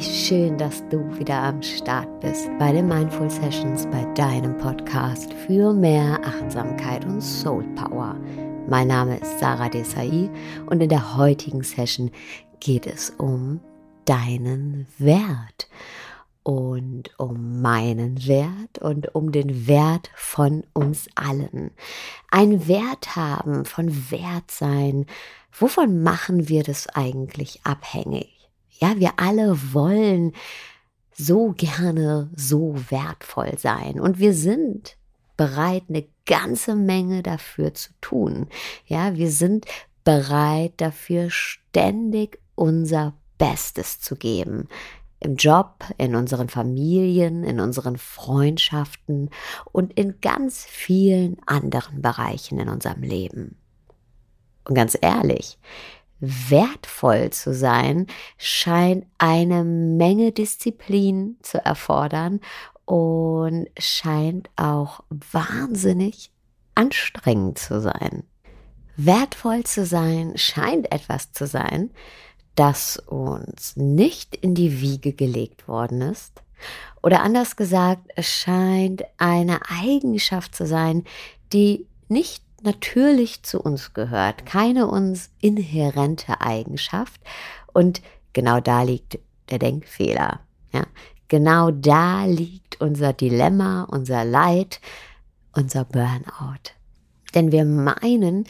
dass du wieder am Start bist bei den Mindful Sessions, bei deinem Podcast für mehr Achtsamkeit und Soul Power. Mein Name ist Sarah Desai und in der heutigen Session geht es um deinen Wert und um meinen Wert und um den Wert von uns allen. Ein Wert haben, von Wert sein, wovon machen wir das eigentlich abhängig? Ja, wir alle wollen so gerne so wertvoll sein und wir sind bereit, eine ganze Menge dafür zu tun. Ja, wir sind bereit dafür ständig unser Bestes zu geben. Im Job, in unseren Familien, in unseren Freundschaften und in ganz vielen anderen Bereichen in unserem Leben. Und ganz ehrlich, wertvoll zu sein, scheint eine Menge Disziplin zu erfordern und scheint auch wahnsinnig anstrengend zu sein. Wertvoll zu sein scheint etwas zu sein, das uns nicht in die Wiege gelegt worden ist. Oder anders gesagt, es scheint eine Eigenschaft zu sein, die nicht natürlich zu uns gehört, keine uns inhärente Eigenschaft. Und genau da liegt der Denkfehler. Ja? Genau da liegt unser Dilemma, unser Leid, unser Burnout. Denn wir meinen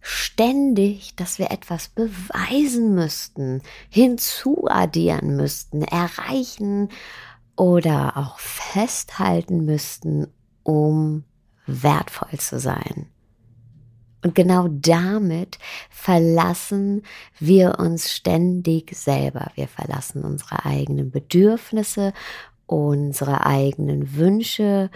ständig, dass wir etwas beweisen müssten, hinzuaddieren müssten, erreichen oder auch festhalten müssten, um wertvoll zu sein. Und genau damit verlassen wir uns ständig selber. Wir verlassen unsere eigenen Bedürfnisse, unsere eigenen Wünsche,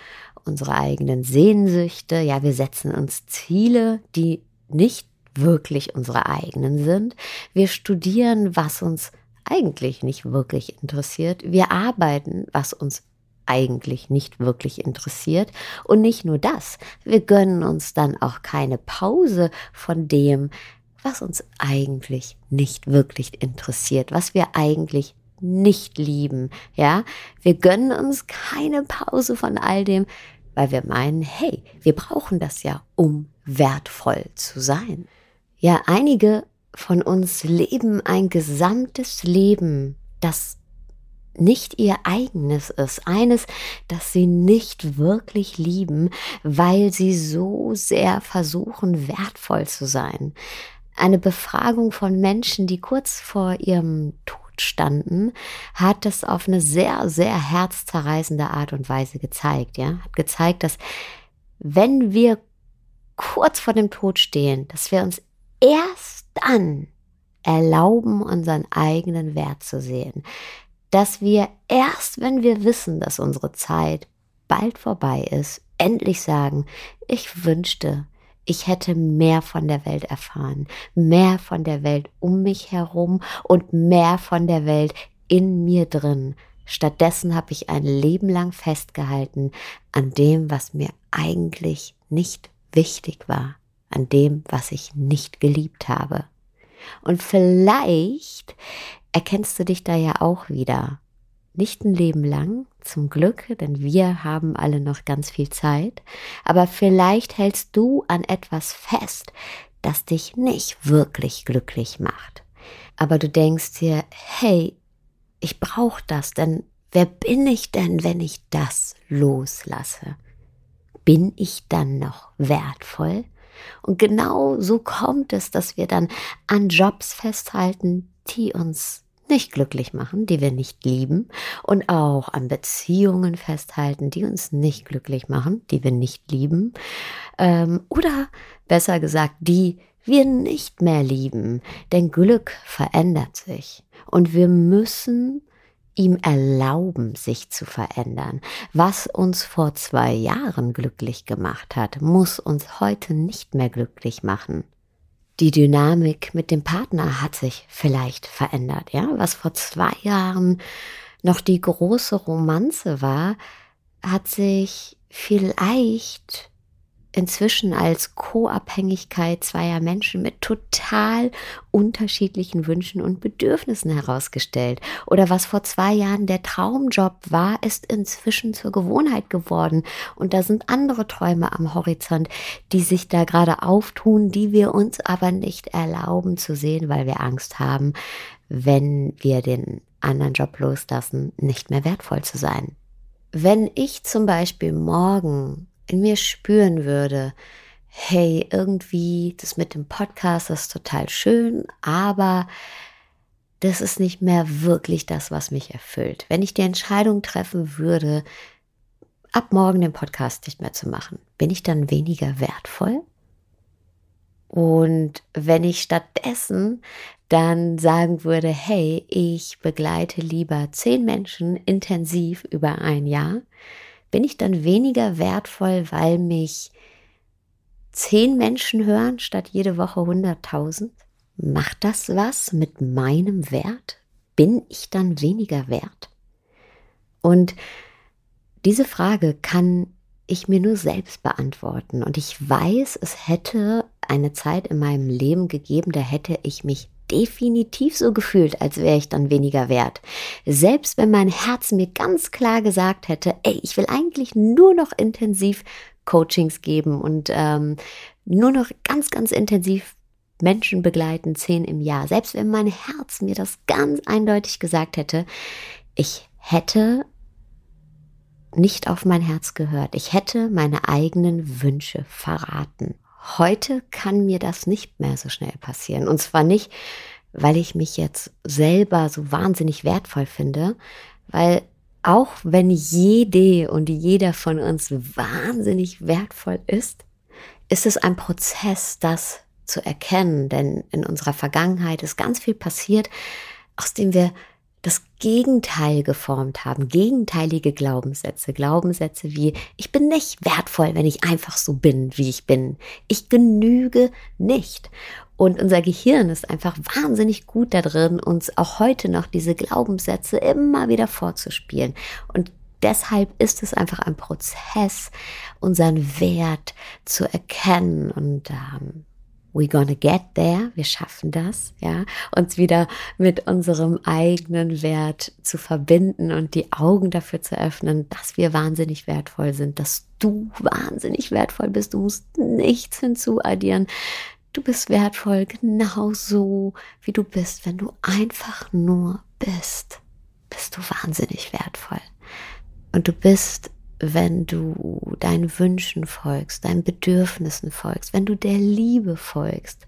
unsere eigenen Sehnsüchte. Ja, wir setzen uns Ziele, die nicht wirklich unsere eigenen sind. Wir studieren, was uns eigentlich nicht wirklich interessiert. Wir arbeiten, was uns eigentlich nicht wirklich interessiert. Und nicht nur das, wir gönnen uns dann auch keine Pause von dem, was uns eigentlich nicht wirklich interessiert, was wir eigentlich nicht lieben, ja? Wir gönnen uns keine Pause von all dem, weil wir meinen, hey, wir brauchen das ja, um wertvoll zu sein. Ja, einige von uns leben ein gesamtes Leben, das nicht ihr eigenes ist, eines, das sie nicht wirklich lieben, weil sie so sehr versuchen, wertvoll zu sein. Eine Befragung von Menschen, die kurz vor ihrem Tod standen, hat das auf eine sehr, sehr herzzerreißende Art und Weise gezeigt, ja, hat gezeigt, dass wenn wir kurz vor dem Tod stehen, dass wir uns erst dann erlauben, unseren eigenen Wert zu sehen, dass wir erst, wenn wir wissen, dass unsere Zeit bald vorbei ist, endlich sagen, ich wünschte, ich hätte mehr von der Welt erfahren, mehr von der Welt um mich herum und mehr von der Welt in mir drin. Stattdessen habe ich ein Leben lang festgehalten an dem, was mir eigentlich nicht wichtig war, an dem, was ich nicht geliebt habe. Und vielleicht erkennst du dich da ja auch wieder. Nicht ein Leben lang, zum Glück, denn wir haben alle noch ganz viel Zeit, aber vielleicht hältst du an etwas fest, das dich nicht wirklich glücklich macht. Aber du denkst dir, hey, ich brauche das, denn wer bin ich denn, wenn ich das loslasse? Bin ich dann noch wertvoll? Und genau so kommt es, dass wir dann an Jobs festhalten, die uns nicht glücklich machen, die wir nicht lieben. Und auch an Beziehungen festhalten, die uns nicht glücklich machen, die wir nicht lieben. Ähm, oder besser gesagt, die wir nicht mehr lieben, denn Glück verändert sich. Und wir müssen ihm erlauben, sich zu verändern. Was uns vor zwei Jahren glücklich gemacht hat, muss uns heute nicht mehr glücklich machen. Die Dynamik mit dem Partner hat sich vielleicht verändert, ja. Was vor zwei Jahren noch die große Romanze war, hat sich vielleicht inzwischen als Co-Abhängigkeit zweier Menschen mit total unterschiedlichen Wünschen und Bedürfnissen herausgestellt. Oder was vor zwei Jahren der Traumjob war, ist inzwischen zur Gewohnheit geworden. Und da sind andere Träume am Horizont, die sich da gerade auftun, die wir uns aber nicht erlauben zu sehen, weil wir Angst haben, wenn wir den anderen Job loslassen, nicht mehr wertvoll zu sein. Wenn ich zum Beispiel morgen in mir spüren würde, hey, irgendwie das mit dem Podcast ist total schön, aber das ist nicht mehr wirklich das, was mich erfüllt. Wenn ich die Entscheidung treffen würde, ab morgen den Podcast nicht mehr zu machen, bin ich dann weniger wertvoll? Und wenn ich stattdessen dann sagen würde, hey, ich begleite lieber zehn Menschen intensiv über ein Jahr, bin ich dann weniger wertvoll, weil mich zehn Menschen hören statt jede Woche 100.000? Macht das was mit meinem Wert? Bin ich dann weniger wert? Und diese Frage kann ich mir nur selbst beantworten. Und ich weiß, es hätte eine Zeit in meinem Leben gegeben, da hätte ich mich definitiv so gefühlt, als wäre ich dann weniger wert. Selbst wenn mein Herz mir ganz klar gesagt hätte, ey, ich will eigentlich nur noch intensiv Coachings geben und ähm, nur noch ganz, ganz intensiv Menschen begleiten, zehn im Jahr. Selbst wenn mein Herz mir das ganz eindeutig gesagt hätte, ich hätte nicht auf mein Herz gehört. Ich hätte meine eigenen Wünsche verraten. Heute kann mir das nicht mehr so schnell passieren. Und zwar nicht, weil ich mich jetzt selber so wahnsinnig wertvoll finde, weil auch wenn jede und jeder von uns wahnsinnig wertvoll ist, ist es ein Prozess, das zu erkennen. Denn in unserer Vergangenheit ist ganz viel passiert, aus dem wir das Gegenteil geformt haben, gegenteilige Glaubenssätze, Glaubenssätze wie ich bin nicht wertvoll, wenn ich einfach so bin, wie ich bin. Ich genüge nicht. Und unser Gehirn ist einfach wahnsinnig gut da drin, uns auch heute noch diese Glaubenssätze immer wieder vorzuspielen. Und deshalb ist es einfach ein Prozess, unseren Wert zu erkennen und ähm, we gonna get there, wir schaffen das, ja, uns wieder mit unserem eigenen Wert zu verbinden und die Augen dafür zu öffnen, dass wir wahnsinnig wertvoll sind, dass du wahnsinnig wertvoll bist, du musst nichts hinzuaddieren. Du bist wertvoll genauso, wie du bist. Wenn du einfach nur bist, bist du wahnsinnig wertvoll. Und du bist wenn du deinen Wünschen folgst, deinen Bedürfnissen folgst, wenn du der Liebe folgst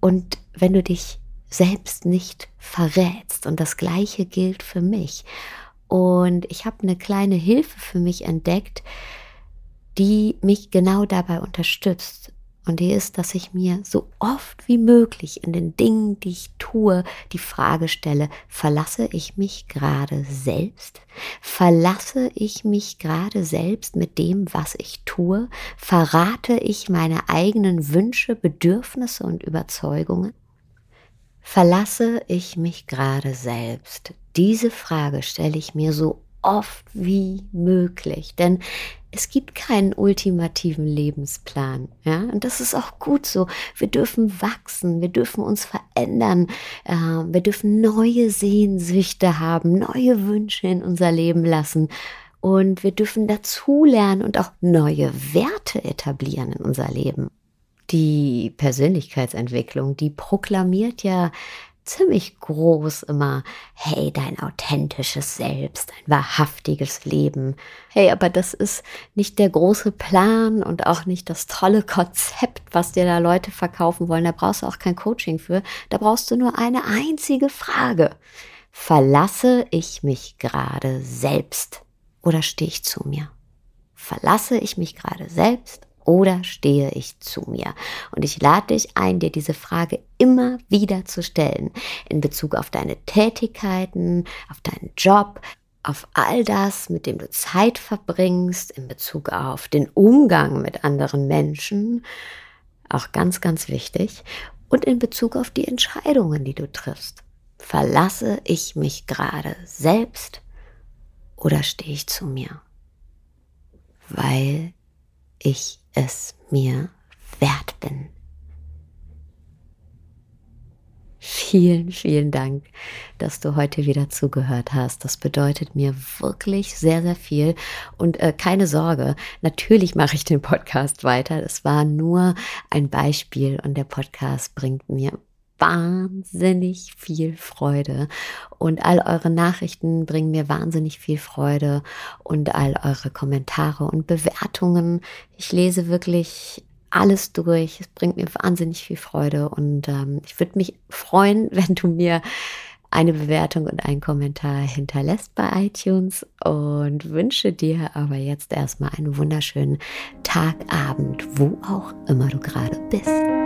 und wenn du dich selbst nicht verrätst. Und das Gleiche gilt für mich. Und ich habe eine kleine Hilfe für mich entdeckt, die mich genau dabei unterstützt. Und die ist, dass ich mir so oft wie möglich in den Dingen, die ich tue, die Frage stelle, verlasse ich mich gerade selbst? Verlasse ich mich gerade selbst mit dem, was ich tue? Verrate ich meine eigenen Wünsche, Bedürfnisse und Überzeugungen? Verlasse ich mich gerade selbst? Diese Frage stelle ich mir so oft wie möglich, denn es gibt keinen ultimativen Lebensplan, ja, und das ist auch gut so. Wir dürfen wachsen, wir dürfen uns verändern, äh, wir dürfen neue Sehnsüchte haben, neue Wünsche in unser Leben lassen und wir dürfen dazulernen und auch neue Werte etablieren in unser Leben. Die Persönlichkeitsentwicklung, die proklamiert ja ziemlich groß immer, hey, dein authentisches Selbst, ein wahrhaftiges Leben. Hey, aber das ist nicht der große Plan und auch nicht das tolle Konzept, was dir da Leute verkaufen wollen. Da brauchst du auch kein Coaching für. Da brauchst du nur eine einzige Frage. Verlasse ich mich gerade selbst oder stehe ich zu mir? Verlasse ich mich gerade selbst oder stehe ich zu mir? Und ich lade dich ein, dir diese Frage immer wieder zu stellen in Bezug auf deine Tätigkeiten, auf deinen Job, auf all das, mit dem du Zeit verbringst, in Bezug auf den Umgang mit anderen Menschen, auch ganz, ganz wichtig, und in Bezug auf die Entscheidungen, die du triffst. Verlasse ich mich gerade selbst oder stehe ich zu mir? Weil ich es mir wert bin. Vielen, vielen Dank, dass du heute wieder zugehört hast. Das bedeutet mir wirklich sehr, sehr viel. Und äh, keine Sorge, natürlich mache ich den Podcast weiter. Es war nur ein Beispiel und der Podcast bringt mir wahnsinnig viel Freude und all eure Nachrichten bringen mir wahnsinnig viel Freude und all eure Kommentare und Bewertungen. Ich lese wirklich alles durch. Es bringt mir wahnsinnig viel Freude und ähm, ich würde mich freuen, wenn du mir eine Bewertung und einen Kommentar hinterlässt bei iTunes und wünsche dir aber jetzt erstmal einen wunderschönen Tag, Abend, wo auch immer du gerade bist.